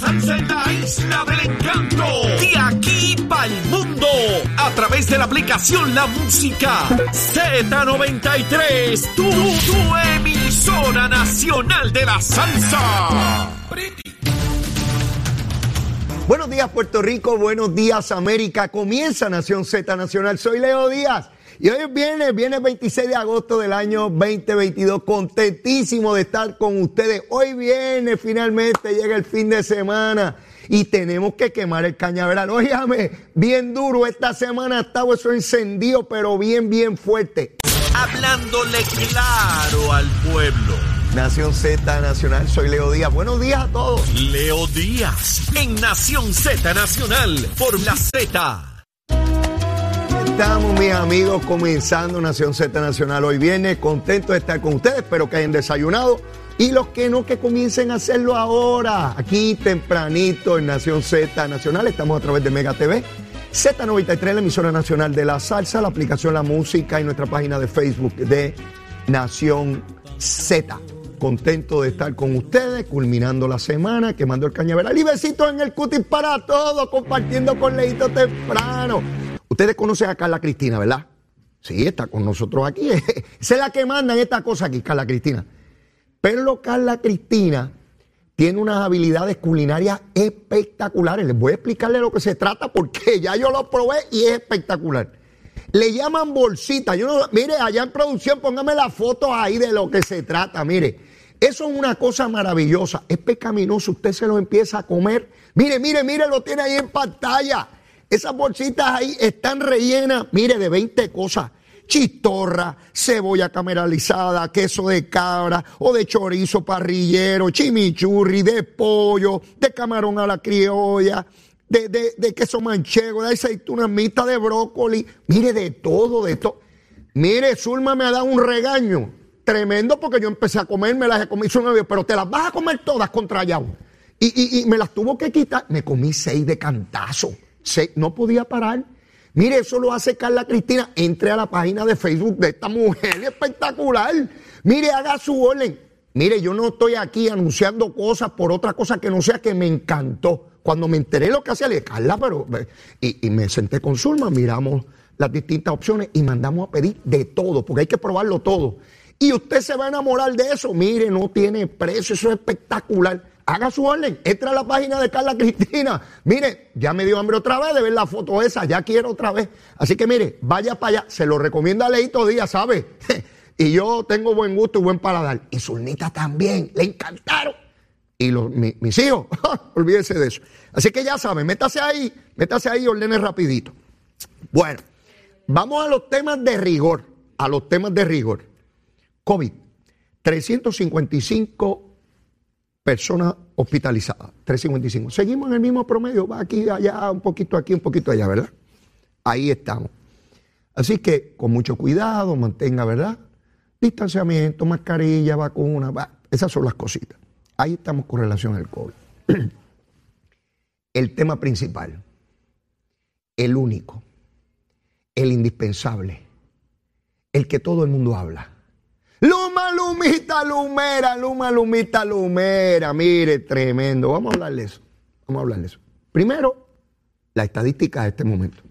salsa en la isla del encanto. De aquí para el mundo. A través de la aplicación La Música Z93. Tu, tu emisora nacional de la salsa. Buenos días Puerto Rico, buenos días América. Comienza Nación Z Nacional. Soy Leo Díaz. Y hoy viene, viene 26 de agosto del año 2022. Contentísimo de estar con ustedes. Hoy viene, finalmente llega el fin de semana. Y tenemos que quemar el cañaveral. Óigame, bien duro. Esta semana ha estado eso encendido, pero bien, bien fuerte. Hablándole claro al pueblo. Nación Z Nacional, soy Leo Díaz. Buenos días a todos. Leo Díaz en Nación Z Nacional por la Z. Estamos, mis amigos, comenzando Nación Z Nacional. Hoy viene contento de estar con ustedes, espero que hayan desayunado. Y los que no, que comiencen a hacerlo ahora, aquí tempranito en Nación Z Nacional. Estamos a través de Mega TV, Z93, la emisora nacional de la salsa, la aplicación La Música y nuestra página de Facebook de Nación Z. Contento de estar con ustedes, culminando la semana, quemando el cañaveral y besitos en el cutis para todos, compartiendo con Leito temprano. Ustedes conocen a Carla Cristina, ¿verdad? Sí, está con nosotros aquí. Esa es la que manda en esta cosa aquí, Carla Cristina. Pero Carla Cristina tiene unas habilidades culinarias espectaculares. Les voy a explicarle lo que se trata porque ya yo lo probé y es espectacular. Le llaman bolsita. Yo mire, allá en producción, póngame la foto ahí de lo que se trata. Mire, eso es una cosa maravillosa. Es pecaminoso. Usted se lo empieza a comer. Mire, mire, mire, lo tiene ahí en pantalla. Esas bolsitas ahí están rellenas, mire, de 20 cosas. Chistorra, cebolla caramelizada, queso de cabra o de chorizo parrillero, chimichurri, de pollo, de camarón a la criolla, de, de, de queso manchego, de aceitunas mixtas, de brócoli. Mire, de todo, de todo. Mire, Zulma me ha dado un regaño tremendo porque yo empecé a comerme las he comido, pero te las vas a comer todas contra allá. Y, y, y me las tuvo que quitar. Me comí seis de cantazo. Seis, no podía parar. Mire, eso lo hace Carla Cristina. Entre a la página de Facebook de esta mujer espectacular. Mire, haga su orden. Mire, yo no estoy aquí anunciando cosas por otra cosa que no sea que me encantó. Cuando me enteré lo que hacía, le dije, Carla, pero. Y, y me senté con Zulma, miramos las distintas opciones y mandamos a pedir de todo, porque hay que probarlo todo. Y usted se va a enamorar de eso. Mire, no tiene precio, eso es espectacular. Haga su orden, entra a la página de Carla Cristina. Mire, ya me dio hambre otra vez de ver la foto esa, ya quiero otra vez. Así que mire, vaya para allá, se lo recomienda Leito Díaz, ¿sabe? y yo tengo buen gusto y buen paladar. Y Zulnita también, le encantaron. Y los, mi, mis hijos, olvídese de eso. Así que ya saben, métase ahí, métase ahí y ordene rapidito. Bueno, vamos a los temas de rigor, a los temas de rigor. COVID, 355 personas hospitalizadas, 355. Seguimos en el mismo promedio, va aquí, allá, un poquito aquí, un poquito allá, ¿verdad? Ahí estamos. Así que con mucho cuidado, mantenga, ¿verdad? Distanciamiento, mascarilla, vacuna, va, esas son las cositas. Ahí estamos con relación al COVID. El tema principal, el único, el indispensable, el que todo el mundo habla. Luma, lumita, lumera, luma, lumita, lumera. Mire, tremendo. Vamos a hablar de eso. Vamos a hablar de eso. Primero, la estadística de este momento.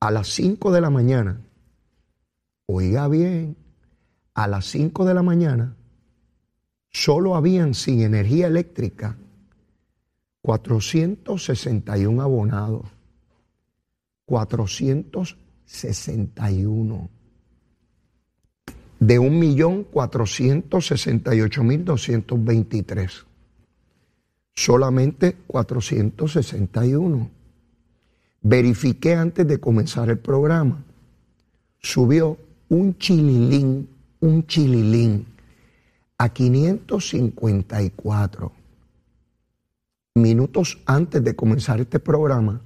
A las 5 de la mañana, oiga bien, a las 5 de la mañana, solo habían sin energía eléctrica 461 abonados. 461 de 1.468.223. Solamente 461. Verifiqué antes de comenzar el programa. Subió un chililín, un chililín a 554. minutos antes de comenzar este programa,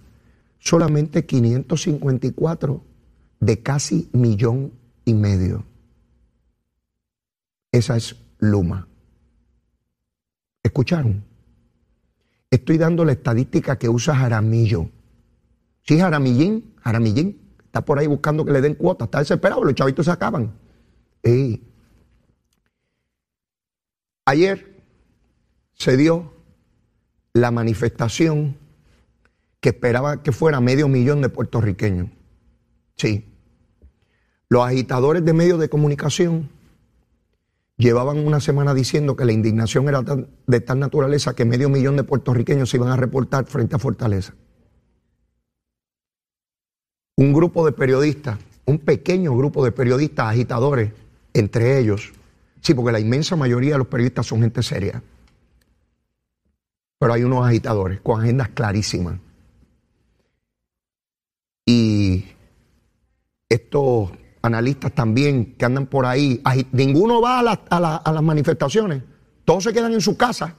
solamente 554 de casi millón y medio. Esa es Luma. ¿Escucharon? Estoy dando la estadística que usa Jaramillo. Sí, Jaramillín, Jaramillín, está por ahí buscando que le den cuota, está desesperado, los chavitos se acaban. Ayer se dio la manifestación que esperaba que fuera medio millón de puertorriqueños. Sí. Los agitadores de medios de comunicación llevaban una semana diciendo que la indignación era de tal naturaleza que medio millón de puertorriqueños se iban a reportar frente a Fortaleza. Un grupo de periodistas, un pequeño grupo de periodistas agitadores, entre ellos, sí, porque la inmensa mayoría de los periodistas son gente seria, pero hay unos agitadores con agendas clarísimas. Y estos analistas también que andan por ahí, ninguno va a, las manifestaciones, todos se quedan en su casa,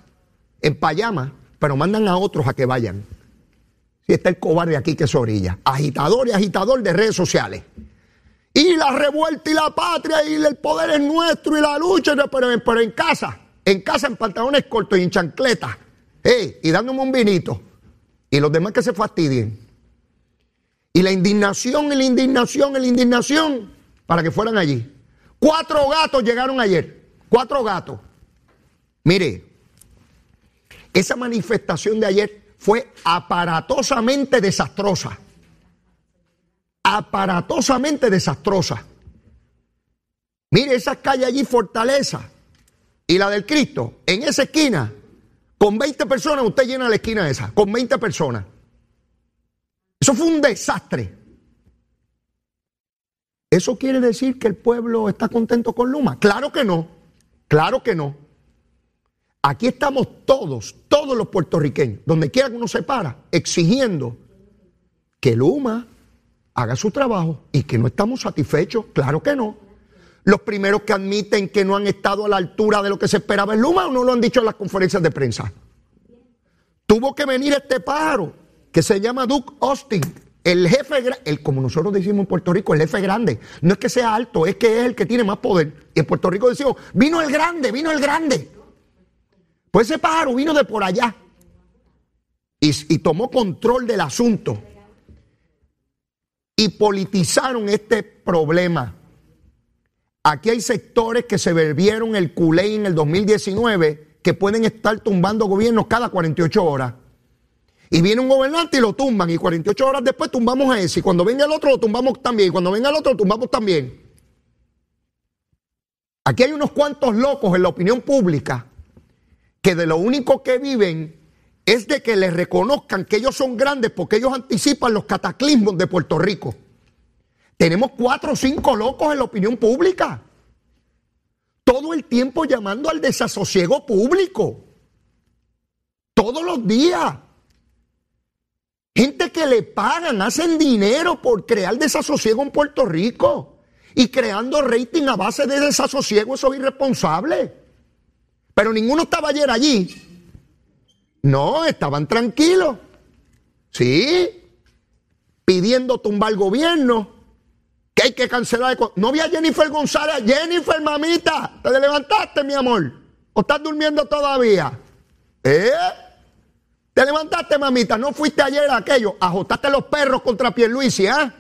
en payama, pero mandan a otros a que vayan. Si está el cobarde aquí que es orilla, agitador y agitador de redes sociales. Y la revuelta y la patria y el poder es nuestro y la lucha, pero, en casa, en casa en pantalones cortos y en chancletas, y dándome un vinito. Y los demás que se fastidien. Y la indignación, y la indignación, y la indignación para que fueran allí. Cuatro gatos llegaron ayer. Cuatro gatos. Mire, esa manifestación de ayer fue aparatosamente desastrosa. Aparatosamente desastrosa. Mire esa calle allí, Fortaleza, y la del Cristo, en esa esquina, con 20 personas, usted llena la esquina esa, con 20 personas. Eso fue un desastre. ¿Eso quiere decir que el pueblo está contento con Luma? Claro que no, claro que no. Aquí estamos todos, todos los puertorriqueños, donde quiera que uno se para, exigiendo que Luma haga su trabajo y que no estamos satisfechos, claro que no. Los primeros que admiten que no han estado a la altura de lo que se esperaba en Luma o no lo han dicho en las conferencias de prensa. Tuvo que venir este pájaro que se llama Duke Austin, el jefe, el, como nosotros decimos en Puerto Rico, el jefe grande. No es que sea alto, es que es el que tiene más poder. Y en Puerto Rico decimos, vino el grande, vino el grande. Pues ese pájaro vino de por allá y, y tomó control del asunto. Y politizaron este problema. Aquí hay sectores que se bebieron el culé en el 2019 que pueden estar tumbando gobiernos cada 48 horas. Y viene un gobernante y lo tumban. Y 48 horas después tumbamos a ese. Y cuando venga el otro lo tumbamos también. Y cuando venga el otro lo tumbamos también. Aquí hay unos cuantos locos en la opinión pública que de lo único que viven es de que les reconozcan que ellos son grandes porque ellos anticipan los cataclismos de Puerto Rico. Tenemos cuatro o cinco locos en la opinión pública. Todo el tiempo llamando al desasosiego público. Todos los días. Gente que le pagan, hacen dinero por crear desasosiego en Puerto Rico y creando rating a base de desasosiego, eso es irresponsable. Pero ninguno estaba ayer allí. No, estaban tranquilos. Sí, pidiendo tumbar el gobierno, que hay que cancelar. No vi a Jennifer González. Jennifer, mamita, ¿te levantaste, mi amor? ¿O estás durmiendo todavía? ¿Eh? Te levantaste, mamita, no fuiste ayer a aquello, ajustaste los perros contra Pierluisi, ¿ah?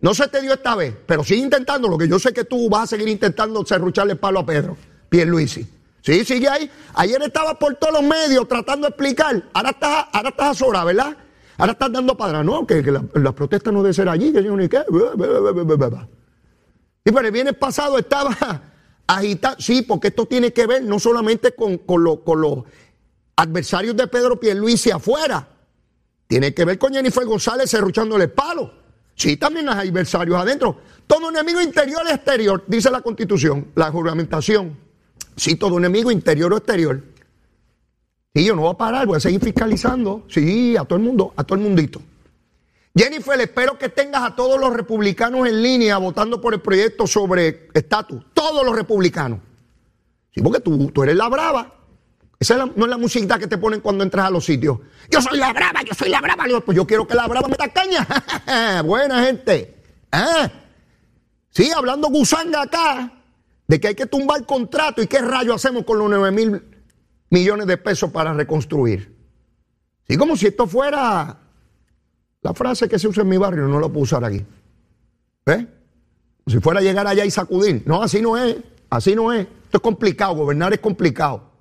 No se te dio esta vez, pero sigue intentando, lo que yo sé que tú vas a seguir intentando serrucharle el palo a Pedro, Pierluisi. Sí, sigue ahí. Ayer estaba por todos los medios tratando de explicar. Ahora estás, ahora estás a sola, ¿verdad? Ahora estás dando para no, que, la, protesta no debe ser allí, que yo ni qué. Y pero el viernes pasado estaba agitado. Sí, porque esto tiene que ver no solamente con, con, lo, con los adversarios de Pedro Pierluisi afuera. Tiene que ver con Jennifer González cerruchándole palo. Sí, también hay adversarios adentro. Todo enemigo interior exterior, dice la Constitución, la juramentación. Sí, todo enemigo interior o exterior. Y yo no voy a parar, voy a seguir fiscalizando. Sí, a todo el mundo, a todo el mundito. Jennifer, espero que tengas a todos los republicanos en línea votando por el proyecto sobre estatus. Todos los republicanos. Sí, porque tú, tú eres la brava. Esa no es la musiquita que te ponen cuando entras a los sitios. Yo soy la brava, yo soy la brava. Digo, pues yo quiero que la brava meta caña. Buena gente. ¿Ah? Sí, hablando gusanga acá, de que hay que tumbar contrato y qué rayo hacemos con los 9 mil millones de pesos para reconstruir. Sí, como si esto fuera la frase que se usa en mi barrio, no la puedo usar aquí. ¿Ves? Si fuera a llegar allá y sacudir. No, así no es, así no es. Esto es complicado, gobernar es complicado.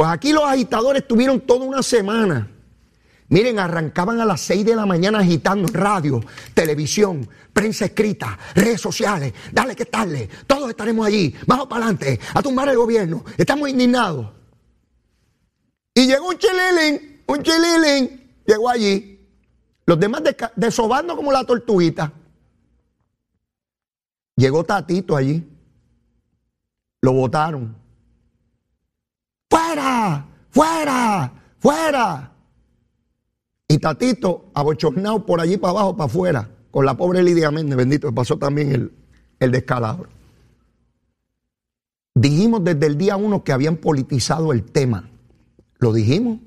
Pues aquí los agitadores tuvieron toda una semana. Miren, arrancaban a las 6 de la mañana agitando radio, televisión, prensa escrita, redes sociales. Dale que tarde, todos estaremos allí, vamos para adelante, a tumbar el gobierno. Estamos indignados. Y llegó un chililín, un chililín, llegó allí. Los demás desobando como la tortuguita. Llegó Tatito allí. Lo votaron. ¡Fuera! ¡Fuera! Y Tatito, abochornado por allí para abajo, para afuera, con la pobre Lidia Méndez, bendito, pasó también el, el descalabro. Dijimos desde el día uno que habían politizado el tema. Lo dijimos.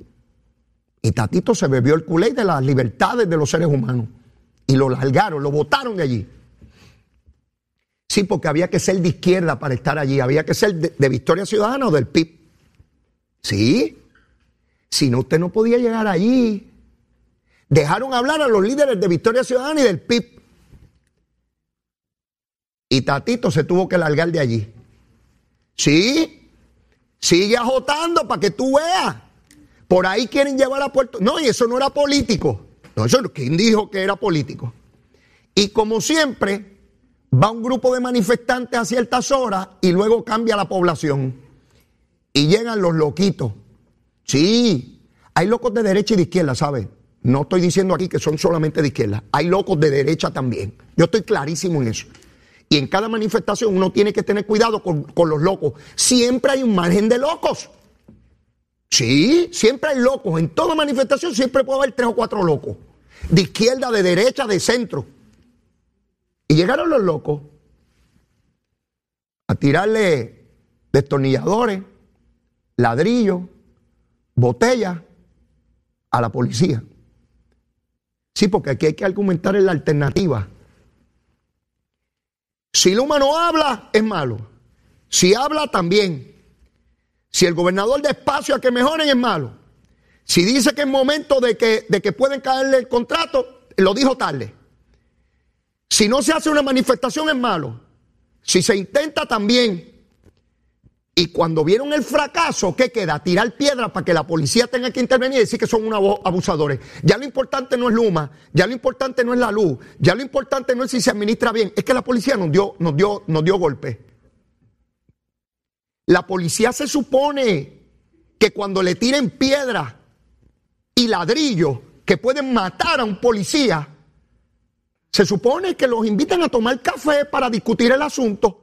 Y Tatito se bebió el culé de las libertades de los seres humanos. Y lo largaron, lo botaron de allí. Sí, porque había que ser de izquierda para estar allí. Había que ser de, de Victoria Ciudadana o del PIB. Sí. Si no, usted no podía llegar allí. Dejaron hablar a los líderes de Victoria Ciudadana y del PIB. Y Tatito se tuvo que largar de allí. Sí. Sigue ajotando para que tú veas. Por ahí quieren llevar a Puerto. No, y eso no era político. No, eso. ¿Quién dijo que era político? Y como siempre, va un grupo de manifestantes a ciertas horas y luego cambia la población. Y llegan los loquitos. Sí, hay locos de derecha y de izquierda, ¿sabes? No estoy diciendo aquí que son solamente de izquierda. Hay locos de derecha también. Yo estoy clarísimo en eso. Y en cada manifestación uno tiene que tener cuidado con, con los locos. Siempre hay un margen de locos. Sí, siempre hay locos. En toda manifestación siempre puede haber tres o cuatro locos. De izquierda, de derecha, de centro. Y llegaron los locos a tirarle destornilladores, ladrillos, botellas a la policía. Sí, porque aquí hay que argumentar en la alternativa. Si Luma no habla, es malo. Si habla, también. Si el gobernador da espacio a que mejoren, es malo. Si dice que es momento de que, de que pueden caerle el contrato, lo dijo tarde. Si no se hace una manifestación, es malo. Si se intenta, también. Y cuando vieron el fracaso, ¿qué queda? Tirar piedras para que la policía tenga que intervenir y decir que son unos abusadores. Ya lo importante no es Luma, ya lo importante no es la luz, ya lo importante no es si se administra bien, es que la policía nos dio, nos dio, nos dio golpe. La policía se supone que cuando le tiren piedras y ladrillos que pueden matar a un policía, se supone que los invitan a tomar café para discutir el asunto.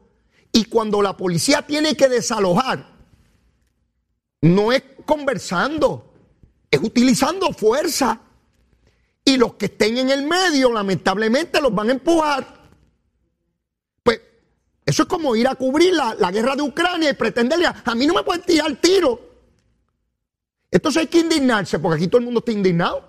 Y cuando la policía tiene que desalojar, no es conversando, es utilizando fuerza. Y los que estén en el medio, lamentablemente, los van a empujar. Pues eso es como ir a cubrir la, guerra de Ucrania y pretenderle a, mí no me pueden tirar tiro. Entonces hay que indignarse, porque aquí todo el mundo está indignado.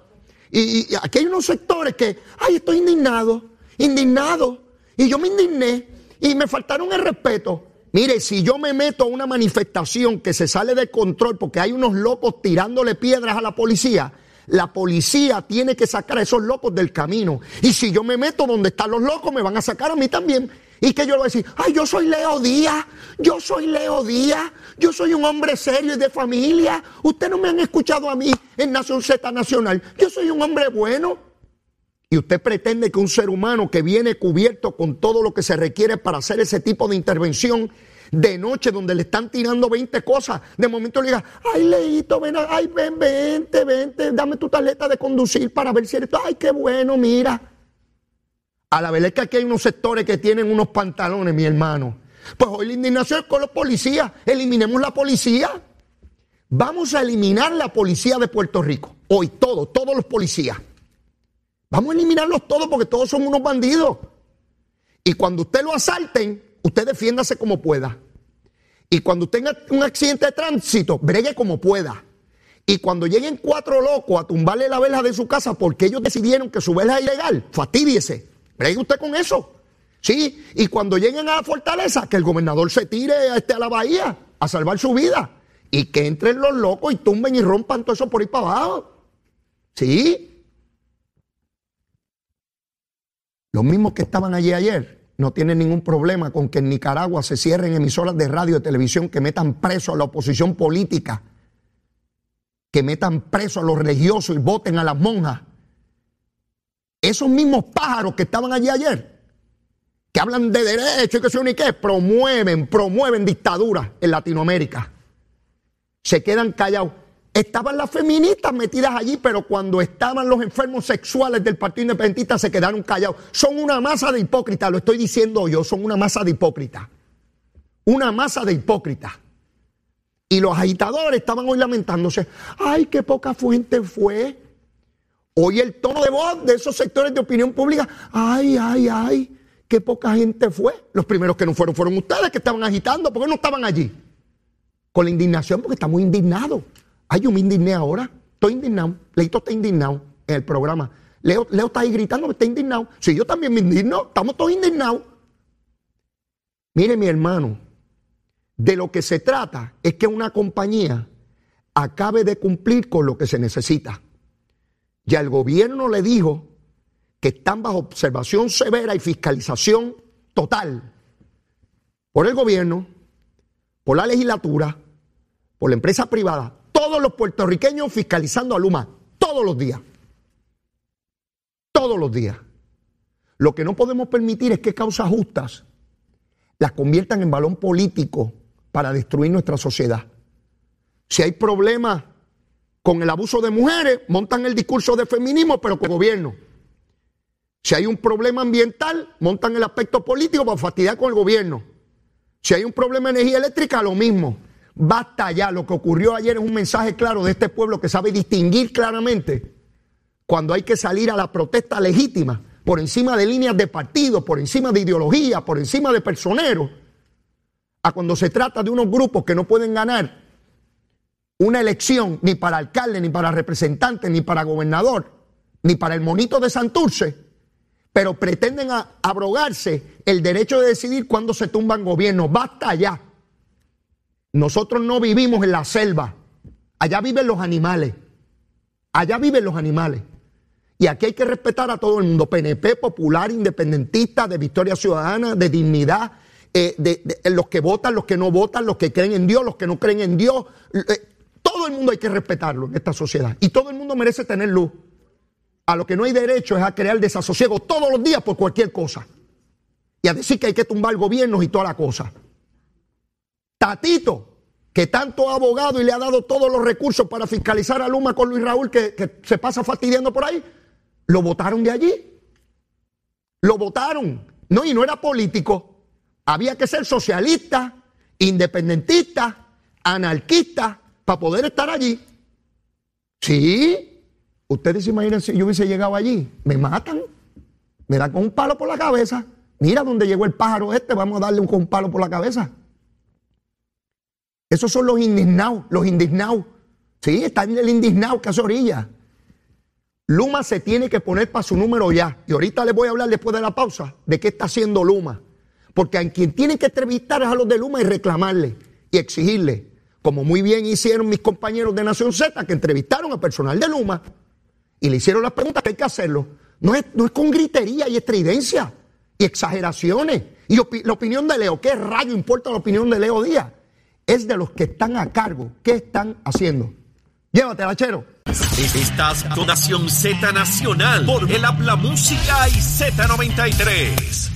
Y aquí hay unos sectores que, ay, estoy indignado, indignado. Y yo me indigné y me faltaron el respeto. Mire, si yo me meto a una manifestación que se sale de control porque hay unos locos tirándole piedras a la policía, la policía tiene que sacar a esos locos del camino. Y si yo me meto donde están los locos, me van a sacar a mí también. Y que yo le voy a decir, ay, yo soy Leo Díaz, yo soy Leo Díaz, yo soy un hombre serio y de familia. Ustedes no me han escuchado a mí en Nación Z Nacional. Yo soy un hombre bueno. Y usted pretende que un ser humano que viene cubierto con todo lo que se requiere para hacer ese tipo de intervención de noche donde le están tirando 20 cosas, de momento le diga, ay Leito, ven, ay, ven, vente, vente, dame tu tarjeta de conducir para ver si eres ay, qué bueno, mira. A la verdad es que aquí hay unos sectores que tienen unos pantalones, mi hermano. Pues hoy la indignación es con los policías, eliminemos la policía. Vamos a eliminar la policía de Puerto Rico, hoy todos, todos los policías. Vamos a eliminarlos todos porque todos son unos bandidos. Y cuando usted lo asalten, usted defiéndase como pueda. Y cuando tenga un accidente de tránsito, bregue como pueda. Y cuando lleguen cuatro locos a tumbarle la vela de su casa porque ellos decidieron que su vela es ilegal, fastidiese. Bregue usted con eso. Sí, y cuando lleguen a la fortaleza, que el gobernador se tire este, a la bahía a salvar su vida. Y que entren los locos y tumben y rompan todo eso por ahí para abajo. Sí. Los mismos que estaban allí ayer no tienen ningún problema con que en Nicaragua se cierren emisoras de radio y televisión que metan preso a la oposición política, que metan preso a los religiosos y voten a las monjas. Esos mismos pájaros que estaban allí ayer que hablan de derecho y que son y qué, promueven, promueven dictaduras en Latinoamérica. Se quedan callados. Estaban las feministas metidas allí, pero cuando estaban los enfermos sexuales del Partido Independentista se quedaron callados. Son una masa de hipócritas, lo estoy diciendo yo, son una masa de hipócritas. Una masa de hipócritas. Y los agitadores estaban hoy lamentándose. Ay, qué poca fuente fue. Hoy el tono de voz de esos sectores de opinión pública. Ay, ay, ay qué poca gente fue. Los primeros que no fueron fueron ustedes que estaban agitando. ¿Por qué no estaban allí? Con la indignación, porque estamos indignados. Ay, yo me indigné ahora. Estoy indignado. Leito está indignado en el programa. Leo, Leo está ahí gritando, está indignado. Si yo también me indigno, estamos todos indignados. Mire, mi hermano, de lo que se trata es que una compañía acabe de cumplir con lo que se necesita. Ya el gobierno le dijo que están bajo observación severa y fiscalización total por el gobierno, por la legislatura, por la empresa privada, todos los puertorriqueños fiscalizando a Luma todos los días. Todos los días. Lo que no podemos permitir es que causas justas las conviertan en balón político para destruir nuestra sociedad. Si hay problemas con el abuso de mujeres, montan el discurso de feminismo, pero con gobierno. Si hay un problema ambiental, montan el aspecto político para fastidiar con el gobierno. Si hay un problema de energía eléctrica, lo mismo. Basta ya. Lo que ocurrió ayer es un mensaje claro de este pueblo que sabe distinguir claramente cuando hay que salir a la protesta legítima por encima de líneas de partido, por encima de ideología, por encima de personeros, a cuando se trata de unos grupos que no pueden ganar una elección ni para alcalde, ni para representante, ni para gobernador, ni para el monito de Santurce pero pretenden abrogarse el derecho de decidir cuándo se tumban gobiernos. Basta ya. Nosotros no vivimos en la selva. Allá viven los animales. Allá viven los animales. Y aquí hay que respetar a todo el mundo. PNP, popular, independentista, de Victoria Ciudadana, de dignidad, eh, de, los que votan, los que no votan, los que creen en Dios, los que no creen en Dios. Eh, todo el mundo hay que respetarlo en esta sociedad. Y todo el mundo merece tener luz. A lo que no hay derecho es a crear desasosiego todos los días por cualquier cosa. Y a decir que hay que tumbar gobiernos y toda la cosa. Tatito, que tanto ha abogado y le ha dado todos los recursos para fiscalizar a Luma con Luis Raúl, que, se pasa fastidiando por ahí, lo votaron de allí. Lo votaron. No, y no era político. Había que ser socialista, independentista, anarquista, para poder estar allí. Sí, Ustedes se imaginan si yo hubiese llegado allí, me matan, me dan con un palo por la cabeza. Mira dónde llegó el pájaro este, vamos a darle un, con un palo por la cabeza. Esos son los indignados, los indignados. Sí, está el indignado que hace orilla. Luma se tiene que poner para su número ya. Y ahorita les voy a hablar después de la pausa de qué está haciendo Luma. Porque a quien tiene que entrevistar es a los de Luma y reclamarle y exigirle. Como muy bien hicieron mis compañeros de Nación Z que entrevistaron al personal de Luma y le hicieron las preguntas que hay que hacerlo. No es, no es con gritería y estridencia y exageraciones. Y la opinión de Leo, ¿qué rayo importa la opinión de Leo Díaz? Es de los que están a cargo. ¿Qué están haciendo? Llévatela, chero. Estás con Nación Z Nacional por el Habla Música y Z93.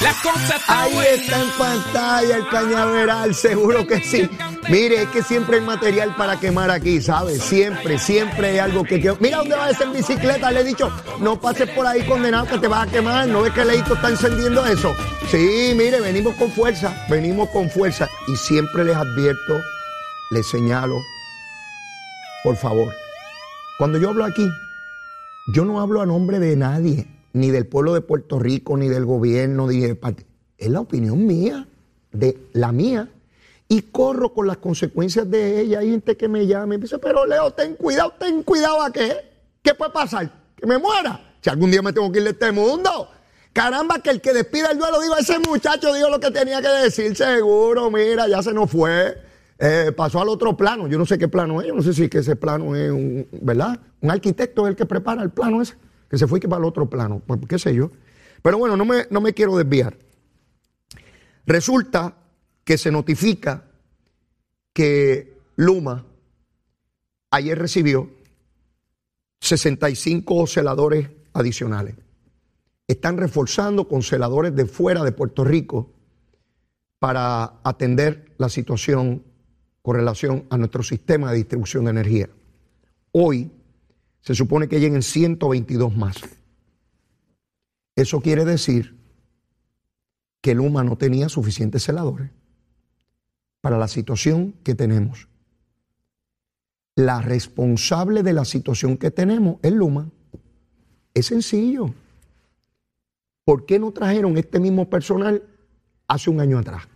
La cosa Ahí está en pantalla el cañaveral, seguro que sí. Mire, es que siempre hay material para quemar aquí, ¿sabes? Siempre, siempre hay algo que Mira dónde va esa en bicicleta, le he dicho, no pases por ahí condenado que te vas a quemar. ¿No ves que Leito está encendiendo eso? Sí, mire, venimos con fuerza, venimos con fuerza. Y siempre les advierto, les señalo, por favor, cuando yo hablo aquí, yo no hablo a nombre de nadie, ni del pueblo de Puerto Rico, ni del gobierno, ni de... Es la opinión mía, de la mía y corro con las consecuencias de ella. Hay gente que me llama y me dice, pero Leo, ten cuidado, ten cuidado a qué. ¿Qué puede pasar? Que me muera. Si algún día me tengo que ir de este mundo. Caramba, que el que despida el duelo, digo, ese muchacho dijo lo que tenía que decir, seguro, mira, ya se nos fue. Eh, pasó al otro plano, yo no sé qué plano es, yo no sé si que ese plano es un, ¿verdad? Un arquitecto es el que prepara el plano ese, que se fue que para el otro plano, pues qué sé yo. Pero bueno, no me, no me quiero desviar. Resulta que se notifica que Luma ayer recibió 65 celadores adicionales están reforzando con celadores de fuera de Puerto Rico para atender la situación con relación a nuestro sistema de distribución de energía. Hoy se supone que lleguen 122 más. Eso quiere decir que Luma no tenía suficientes celadores para la situación que tenemos. La responsable de la situación que tenemos es Luma. Es sencillo. ¿Por qué no trajeron este mismo personal hace un año atrás?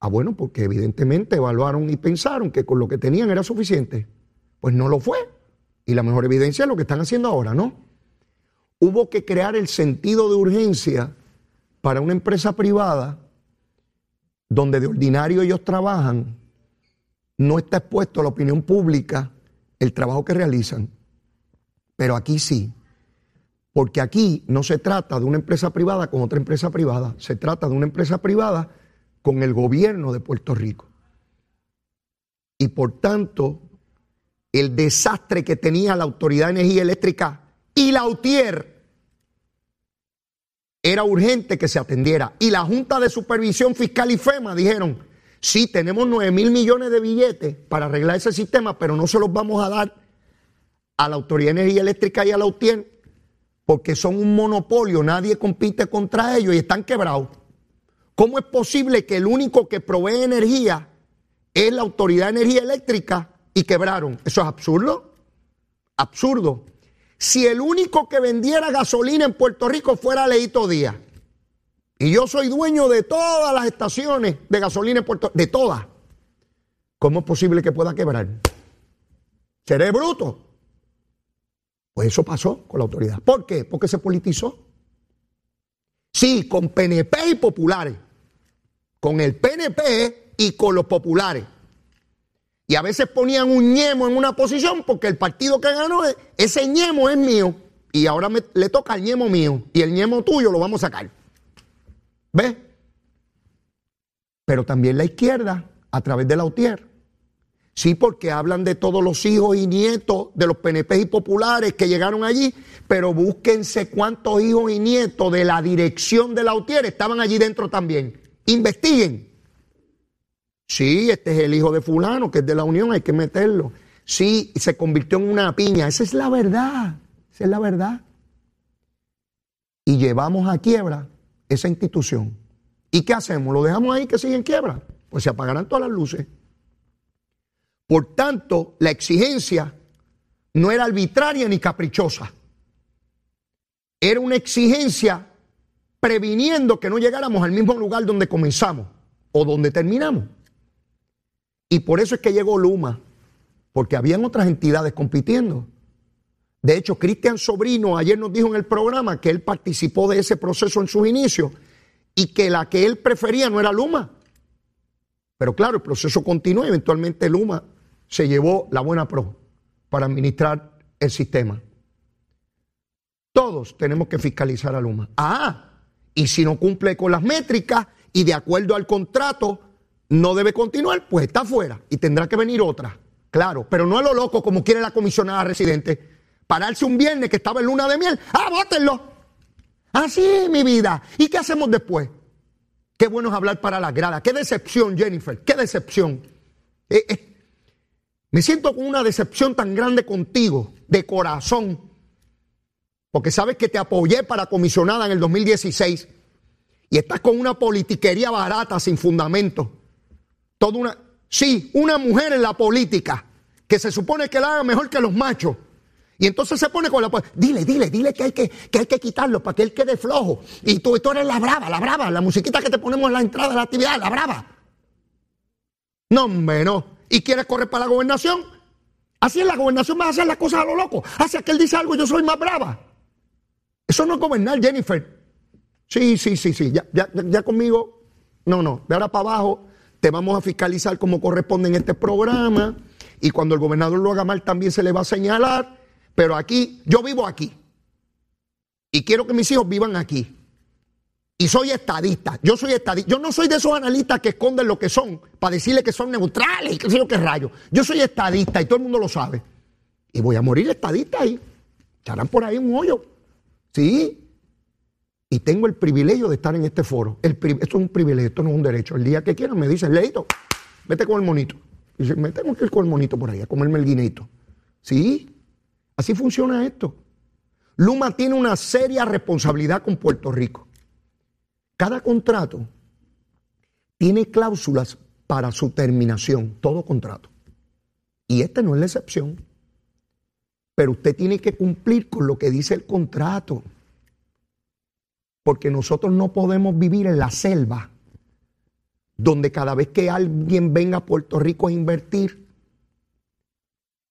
Ah, bueno, porque evidentemente evaluaron y pensaron que con lo que tenían era suficiente. Pues no lo fue. Y la mejor evidencia es lo que están haciendo ahora, ¿no? Hubo que crear el sentido de urgencia para una empresa privada donde de ordinario ellos trabajan, no está expuesto a la opinión pública el trabajo que realizan. Pero aquí sí. Porque aquí no se trata de una empresa privada con otra empresa privada, se trata de una empresa privada con el gobierno de Puerto Rico. Y por tanto, el desastre que tenía la Autoridad de Energía Eléctrica y la UTIER era urgente que se atendiera. Y la Junta de Supervisión Fiscal y FEMA dijeron, sí, tenemos 9 mil millones de billetes para arreglar ese sistema, pero no se los vamos a dar a la Autoridad de Energía Eléctrica y a la UTIER porque son un monopolio, nadie compite contra ellos y están quebrados. ¿Cómo es posible que el único que provee energía es la Autoridad de Energía Eléctrica y quebraron? Eso es absurdo. Absurdo. Si el único que vendiera gasolina en Puerto Rico fuera Leito Díaz, y yo soy dueño de todas las estaciones de gasolina en Puerto Rico, de todas, ¿cómo es posible que pueda quebrar? ¿Seré bruto? Pues eso pasó con la autoridad. ¿Por qué? Porque se politizó. Sí, con PNP y populares. Con el PNP y con los populares. Y a veces ponían un ñemo en una posición porque el partido que ganó, ese ñemo es mío. Y ahora le toca al ñemo mío. Y el ñemo tuyo lo vamos a sacar. ¿Ves? Pero también la izquierda, a través de la UTIER, Sí, porque hablan de todos los hijos y nietos de los PNP y populares que llegaron allí, pero búsquense cuántos hijos y nietos de la dirección de la UTIER estaban allí dentro también. Investiguen. Sí, este es el hijo de fulano, que es de la Unión, hay que meterlo. Sí, se convirtió en una piña. Esa es la verdad. Esa es la verdad. Y llevamos a quiebra esa institución. ¿Y qué hacemos? ¿Lo dejamos ahí que sigue en quiebra? Pues se apagarán todas las luces. Por tanto, la exigencia no era arbitraria ni caprichosa. Era una exigencia previniendo que no llegáramos al mismo lugar donde comenzamos o donde terminamos. Y por eso es que llegó Luma, porque habían otras entidades compitiendo. De hecho, Cristian Sobrino ayer nos dijo en el programa que él participó de ese proceso en sus inicios y que la que él prefería no era Luma. Pero claro, el proceso continuó y eventualmente Luma se llevó la buena pro para administrar el sistema. Todos tenemos que fiscalizar a Luma. Ah, y si no cumple con las métricas y de acuerdo al contrato no debe continuar, pues está fuera y tendrá que venir otra. Claro, pero no es lo loco como quiere la comisionada residente. Pararse un viernes que estaba en luna de miel. Ah, bótenlo. Así, mi vida. ¿Y qué hacemos después? Qué bueno es hablar para la grada. Qué decepción, Jennifer. Qué decepción. Eh, eh, me siento con una decepción tan grande contigo, de corazón, porque sabes que te apoyé para comisionada en el 2016 y estás con una politiquería barata sin fundamento. Toda una, sí, una mujer en la política que se supone que la haga mejor que los machos. Y entonces se pone con la... Dile, dile, dile que hay que, que, hay que quitarlo para que él quede flojo. Y tú, tú eres la brava, la brava, la musiquita que te ponemos en la entrada de la actividad, la brava. No, hombre, no. ¿Y quieres correr para la gobernación? Así en la gobernación vas a hacer las cosas a lo loco. Hacia que él dice algo, yo soy más brava. Eso no es gobernar, Jennifer. Sí, sí, sí, sí. Ya, ya, ya conmigo. No, no. De ahora para abajo te vamos a fiscalizar como corresponde en este programa. Y cuando el gobernador lo haga mal también se le va a señalar. Pero aquí, yo vivo aquí. Y quiero que mis hijos vivan aquí. Y soy estadista. Yo soy estadista. Yo no soy de esos analistas que esconden lo que son para decirle que son neutrales y que sé yo qué rayo. Yo soy estadista y todo el mundo lo sabe. Y voy a morir estadista ahí. Echarán por ahí un hoyo. Sí. Y tengo el privilegio de estar en este foro. Esto es un privilegio, esto no es un derecho. El día que quieran me dicen, Leito, vete con el monito. Y dice, me que con el monito por ahí, a comerme el guineito. Sí. Así funciona esto. Luma tiene una seria responsabilidad con Puerto Rico. Cada contrato tiene cláusulas para su terminación, todo contrato. Y este no es la excepción. Pero usted tiene que cumplir con lo que dice el contrato. Porque nosotros no podemos vivir en la selva, donde cada vez que alguien venga a Puerto Rico a invertir,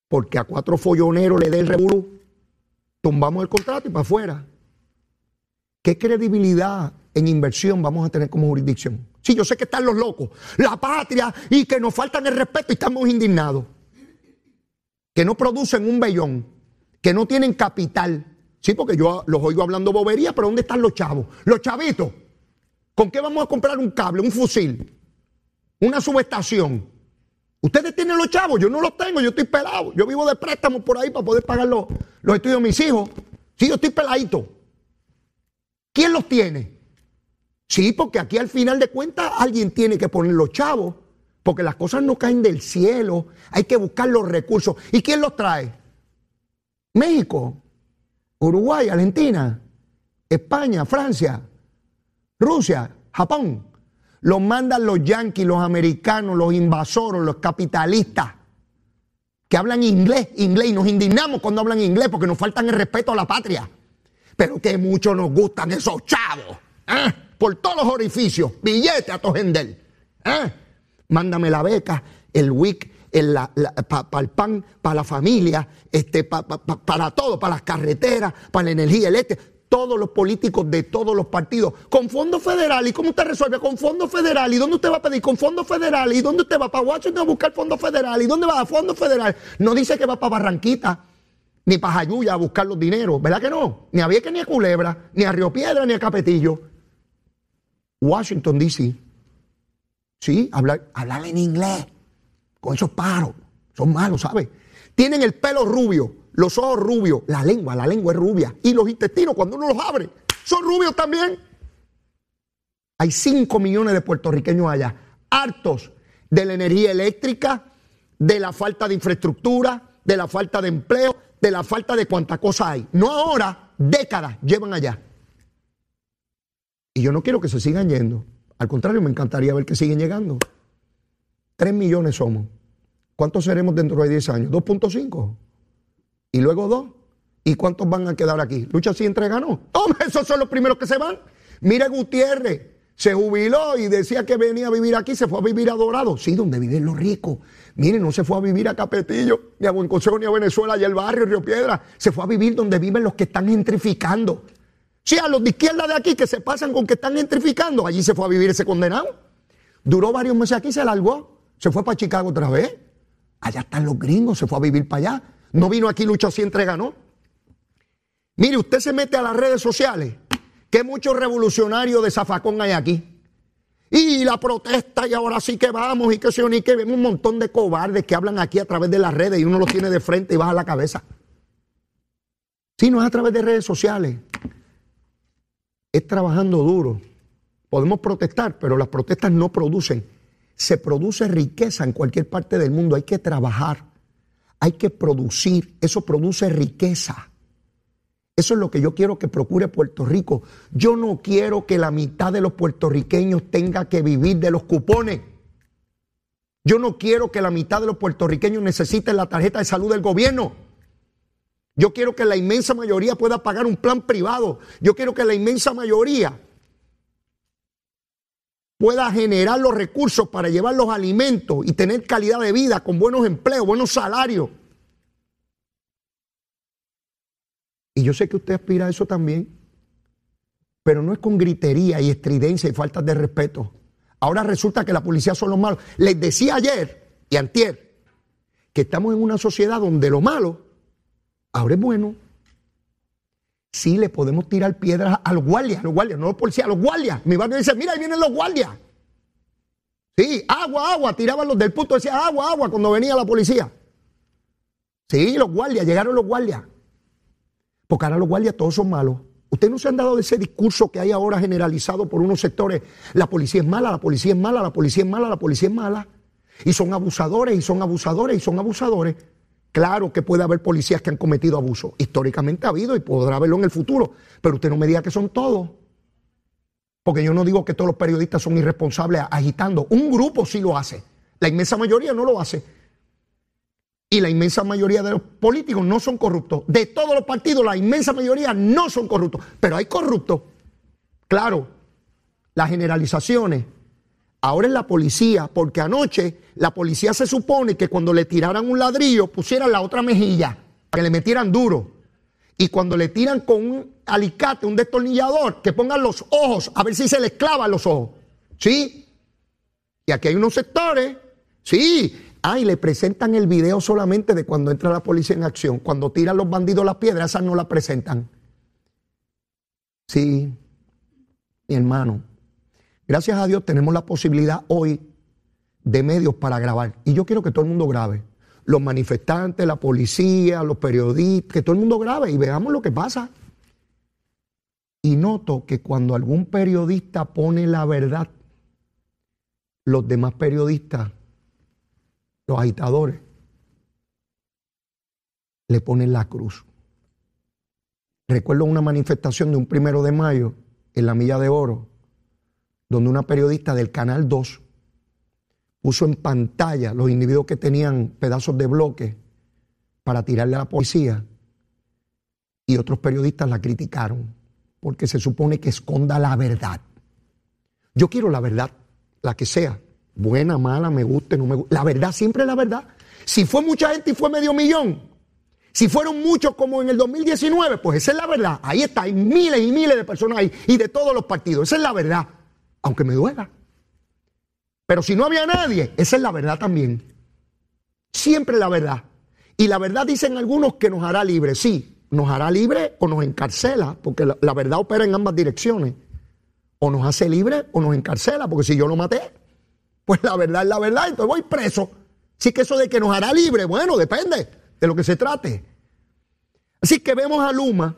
porque a cuatro folloneros le dé el revolú, tumbamos el contrato y para afuera. ¿Qué credibilidad en inversión vamos a tener como jurisdicción? Sí, yo sé que están los locos, la patria y que nos faltan el respeto y estamos indignados. Que no producen un bellón, que no tienen capital. Sí, porque yo los oigo hablando bobería, pero ¿dónde están los chavos? Los chavitos. ¿Con qué vamos a comprar un cable, un fusil, una subestación? Ustedes tienen los chavos, yo no los tengo, yo estoy pelado. Yo vivo de préstamos por ahí para poder pagar los, los estudios de mis hijos. Sí, yo estoy peladito. ¿Quién los tiene? Sí, porque aquí al final de cuentas alguien tiene que poner los chavos, porque las cosas no caen del cielo, hay que buscar los recursos. ¿Y quién los trae? México, Uruguay, Argentina, España, Francia, Rusia, Japón. Los mandan los yanquis, los americanos, los invasores, los capitalistas, que hablan inglés, inglés, y nos indignamos cuando hablan inglés porque nos faltan el respeto a la patria pero que mucho nos gustan esos chavos. ¿eh? Por todos los orificios, billete a Tojendel. ¿eh? Mándame la beca, el WIC, para el pan, para la familia, este, para todo, para las carreteras, para la energía eléctrica. Todos los políticos de todos los partidos, con fondo federal. ¿Y cómo usted resuelve? Con fondo federal. ¿Y dónde usted va a pedir? Con fondo federal. ¿Y dónde usted va? ¿Para Washington a buscar fondo federal? ¿Y dónde va? A fondo federal. No dice que va para Barranquita ni para Jayuya a buscar los dineros, ¿verdad que no? Ni a Vieques ni a Culebra, ni a Río Piedra ni a Capetillo. Washington DC. Sí, hablar, hablar en inglés con esos paros. Son malos, ¿sabes? Tienen el pelo rubio, los ojos rubios, la lengua, la lengua es rubia. Y los intestinos, cuando uno los abre, son rubios también. Hay 5 millones de puertorriqueños allá, hartos de la energía eléctrica, de la falta de infraestructura, de la falta de empleo, de la falta de cuánta cosa hay. No ahora, décadas llevan allá. Y yo no quiero que se sigan yendo. Al contrario, me encantaría ver que siguen llegando. Tres millones somos. ¿Cuántos seremos dentro de 10 años? 2.5. Y luego dos. ¿Y cuántos van a quedar aquí? ¿Lucha si entrega no? Hombre, esos son los primeros que se van. Mire Gutiérrez, se jubiló y decía que venía a vivir aquí, se fue a vivir a Dorado. Sí, donde viven los ricos. Miren, no se fue a vivir a Capetillo, ni a Buen Consejo, ni a Venezuela, y el barrio, Río Piedra. Se fue a vivir donde viven los que están gentrificando. Sí, a los de izquierda de aquí que se pasan con que están gentrificando, allí se fue a vivir ese condenado. Duró varios meses aquí, se largó. Se fue para Chicago otra vez. Allá están los gringos, se fue a vivir para allá. No vino aquí, lucha así, entrega, ¿no? Mire, usted se mete a las redes sociales que muchos revolucionarios de zafacón hay aquí. Y la protesta, y ahora sí que vamos, y que se ni que vemos un montón de cobardes que hablan aquí a través de las redes y uno los tiene de frente y baja la cabeza. Si no es a través de redes sociales, es trabajando duro. Podemos protestar, pero las protestas no producen. Se produce riqueza en cualquier parte del mundo. Hay que trabajar, hay que producir. Eso produce riqueza. Eso es lo que yo quiero que procure Puerto Rico. Yo no quiero que la mitad de los puertorriqueños tenga que vivir de los cupones. Yo no quiero que la mitad de los puertorriqueños necesiten la tarjeta de salud del gobierno. Yo quiero que la inmensa mayoría pueda pagar un plan privado. Yo quiero que la inmensa mayoría pueda generar los recursos para llevar los alimentos y tener calidad de vida con buenos empleos, buenos salarios. Y yo sé que usted aspira a eso también, pero no es con gritería y estridencia y falta de respeto. Ahora resulta que la policía son los malos. Les decía ayer y antier que estamos en una sociedad donde lo malo ahora es bueno. Sí, le podemos tirar piedras a los guardias, los guardias, no a los policías, a los guardias. Mi barrio dice, mira, ahí vienen los guardias. Sí, agua, agua, tiraban los del punto, decía agua, agua cuando venía la policía. Sí, los guardias, llegaron los guardias. Porque ahora los guardias todos son malos. Ustedes no se han dado de ese discurso que hay ahora generalizado por unos sectores. La policía es mala, la policía es mala, la policía es mala, la policía es mala. Y son abusadores, y son abusadores, y son abusadores. Claro que puede haber policías que han cometido abuso. Históricamente ha habido y podrá haberlo en el futuro. Pero usted no me diga que son todos. Porque yo no digo que todos los periodistas son irresponsables agitando. Un grupo sí lo hace. La inmensa mayoría no lo hace. Y la inmensa mayoría de los políticos no son corruptos. De todos los partidos, la inmensa mayoría no son corruptos. Pero hay corruptos. Claro, las generalizaciones Ahora es la policía, porque anoche la policía se supone que cuando le tiraran un ladrillo pusieran la otra mejilla, para que le metieran duro. Y cuando le tiran con un alicate, un destornillador, que pongan los ojos, a ver si se les clavan los ojos. ¿Sí? Y aquí hay unos sectores, sí. Ah, y le presentan el video solamente de cuando entra la policía en acción. Cuando tiran los bandidos las piedras, esas no las presentan. Sí, mi hermano. Gracias a Dios tenemos la posibilidad hoy de medios para grabar. Y yo quiero que todo el mundo grabe. Los manifestantes, la policía, los periodistas, que todo el mundo grabe y veamos lo que pasa. Y noto que cuando algún periodista pone la verdad, los demás periodistas, los agitadores, le ponen la cruz. Recuerdo una manifestación de un primero de mayo en la Milla de Oro, donde una periodista del Canal 2 puso en pantalla los individuos que tenían pedazos de bloque para tirarle a la policía y otros periodistas la criticaron porque se supone que esconda la verdad. Yo quiero la verdad, la que sea, buena, mala, me guste, no me guste. La verdad siempre es la verdad. Si fue mucha gente y fue medio millón, si fueron muchos como en el 2019, pues esa es la verdad. Ahí está, hay miles y miles de personas ahí y de todos los partidos. Esa es la verdad aunque me duela. Pero si no había nadie, esa es la verdad también. Siempre la verdad. Y la verdad dicen algunos que nos hará libre. Sí, nos hará libre o nos encarcela, porque la, verdad opera en ambas direcciones. O nos hace libre o nos encarcela, porque si yo lo maté, pues la verdad es la verdad, entonces voy preso. Así que eso de que nos hará libre, bueno, depende de lo que se trate. Así que vemos a Luma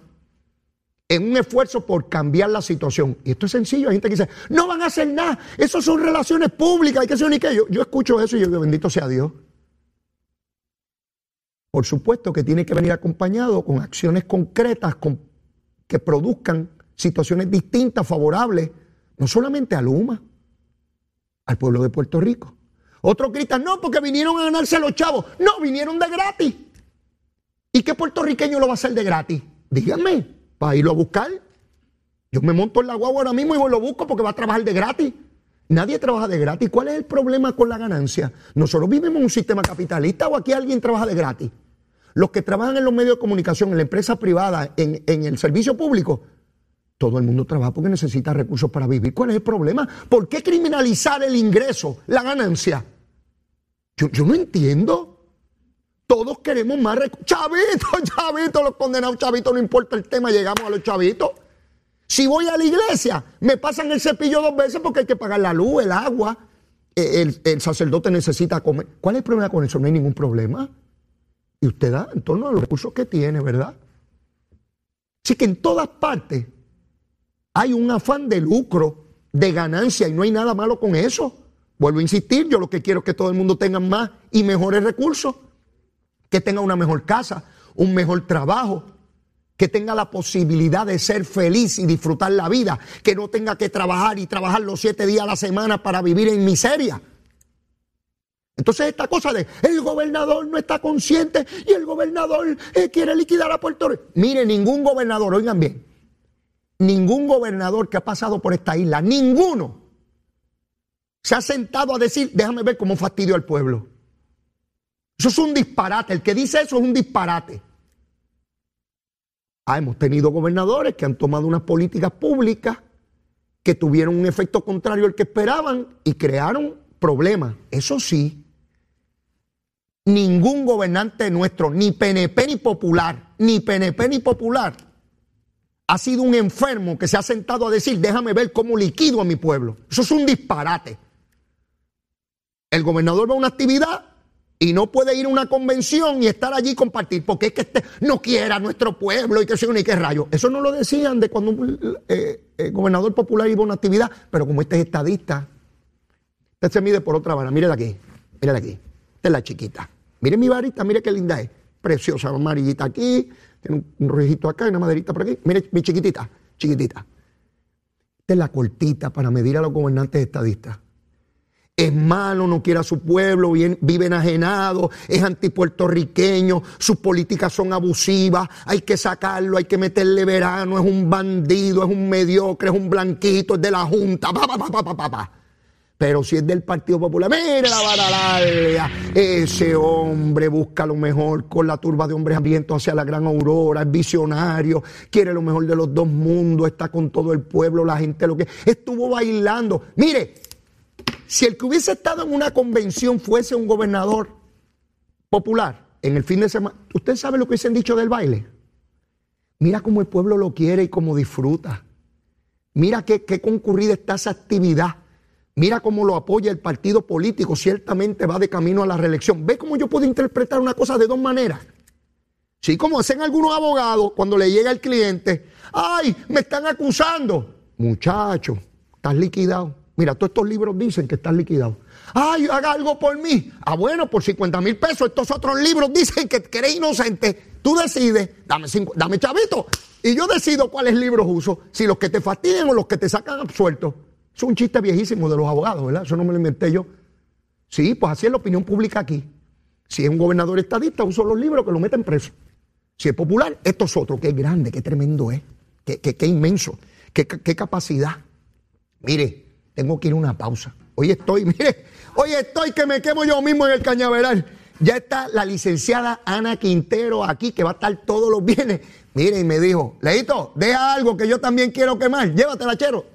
en un esfuerzo por cambiar la situación. Y esto es sencillo, hay gente que dice, no van a hacer nada, eso son relaciones públicas, hay que hacer ni qué. Yo, yo escucho eso y yo digo, bendito sea Dios. Por supuesto que tiene que venir acompañado con acciones concretas con, que produzcan situaciones distintas, favorables, no solamente a Luma, al pueblo de Puerto Rico. Otros gritan, no, porque vinieron a ganarse a los chavos. No, vinieron de gratis. ¿Y qué puertorriqueño lo va a hacer de gratis? Díganme para irlo a buscar. Yo me monto en la guagua ahora mismo y lo busco porque va a trabajar de gratis. Nadie trabaja de gratis. ¿Cuál es el problema con la ganancia? Nosotros vivimos en un sistema capitalista o aquí alguien trabaja de gratis. Los que trabajan en los medios de comunicación, en la empresa privada, en, el servicio público, todo el mundo trabaja porque necesita recursos para vivir. ¿Cuál es el problema? ¿Por qué criminalizar el ingreso, la ganancia? Yo, yo no entiendo. Todos queremos más recursos. Chavitos, chavitos, los condenados chavitos, no importa el tema, llegamos a los chavitos. Si voy a la iglesia, me pasan el cepillo dos veces porque hay que pagar la luz, el agua, eh, el, sacerdote necesita comer. ¿Cuál es el problema con eso? No hay ningún problema. Y usted da en torno a los recursos que tiene, ¿verdad? Así que en todas partes hay un afán de lucro, de ganancia, y no hay nada malo con eso. Vuelvo a insistir, yo lo que quiero es que todo el mundo tenga más y mejores recursos que tenga una mejor casa, un mejor trabajo, que tenga la posibilidad de ser feliz y disfrutar la vida, que no tenga que trabajar y trabajar los siete días a la semana para vivir en miseria. Entonces esta cosa de el gobernador no está consciente y el gobernador eh, quiere liquidar a Puerto Rico. Mire, ningún gobernador, oigan bien, ningún gobernador que ha pasado por esta isla, ninguno se ha sentado a decir, déjame ver cómo fastidio al pueblo. Eso es un disparate. El que dice eso es un disparate. Ah, hemos tenido gobernadores que han tomado unas políticas públicas que tuvieron un efecto contrario al que esperaban y crearon problemas. Eso sí, ningún gobernante nuestro, ni PNP ni popular, ni PNP ni popular, ha sido un enfermo que se ha sentado a decir, déjame ver cómo liquido a mi pueblo. Eso es un disparate. El gobernador va a una actividad y no puede ir a una convención y estar allí y compartir, porque es que este no quiera nuestro pueblo y que sea ni qué rayo. Eso no lo decían de cuando un eh, eh, gobernador popular iba a una actividad, pero como este es estadista, este se mide por otra vara. Mírela aquí, mírela aquí. Esta es la chiquita. Mire mi varita, mire qué linda es. Preciosa, amarillita aquí, tiene un, rojito acá y una maderita por aquí. Mire mi chiquitita, chiquitita. Esta es la cortita para medir a los gobernantes estadistas es malo, no quiere a su pueblo, vive enajenado, es antipuertorriqueño, sus políticas son abusivas, hay que sacarlo, hay que meterle verano, es un bandido, es un mediocre, es un blanquito, es de la Junta, pa, pa, pa, Pero si es del Partido Popular, mire la vara. Ese hombre busca lo mejor con la turba de hombres hambrientos hacia la gran aurora, es visionario, quiere lo mejor de los dos mundos, está con todo el pueblo, la gente lo que estuvo bailando. Mire, si el que hubiese estado en una convención fuese un gobernador popular en el fin de semana, ¿usted sabe lo que hubiesen dicho del baile? Mira cómo el pueblo lo quiere y cómo disfruta. Mira qué, qué concurrida está esa actividad. Mira cómo lo apoya el partido político. Ciertamente va de camino a la reelección. ¿Ve cómo yo puedo interpretar una cosa de dos maneras? Sí, como hacen algunos abogados cuando le llega el cliente. ¡Ay, me están acusando! Muchacho, estás liquidado. Mira, todos estos libros dicen que están liquidados. Ay, haga algo por mí. Ah, bueno, por 50 mil pesos. Estos otros libros dicen que eres inocente. Tú decides, dame, cinco, dame chavito. Y yo decido cuáles libros uso. Si los que te fastidian o los que te sacan absuelto. Es un chiste viejísimo de los abogados, ¿verdad? Eso no me lo inventé yo. Sí, pues así es la opinión pública aquí. Si es un gobernador estadista, uso los libros que lo meten preso. Si es popular, esto es otro. Qué grande, qué tremendo es. Qué, qué, inmenso. Qué, qué capacidad. Mire, tengo que ir a una pausa. Hoy estoy, mire, hoy estoy que me quemo yo mismo en el cañaveral. Ya está la licenciada Ana Quintero aquí, que va a estar todos los viernes. Mire, y me dijo, Leito, deja algo que yo también quiero quemar. Llévatela, chero.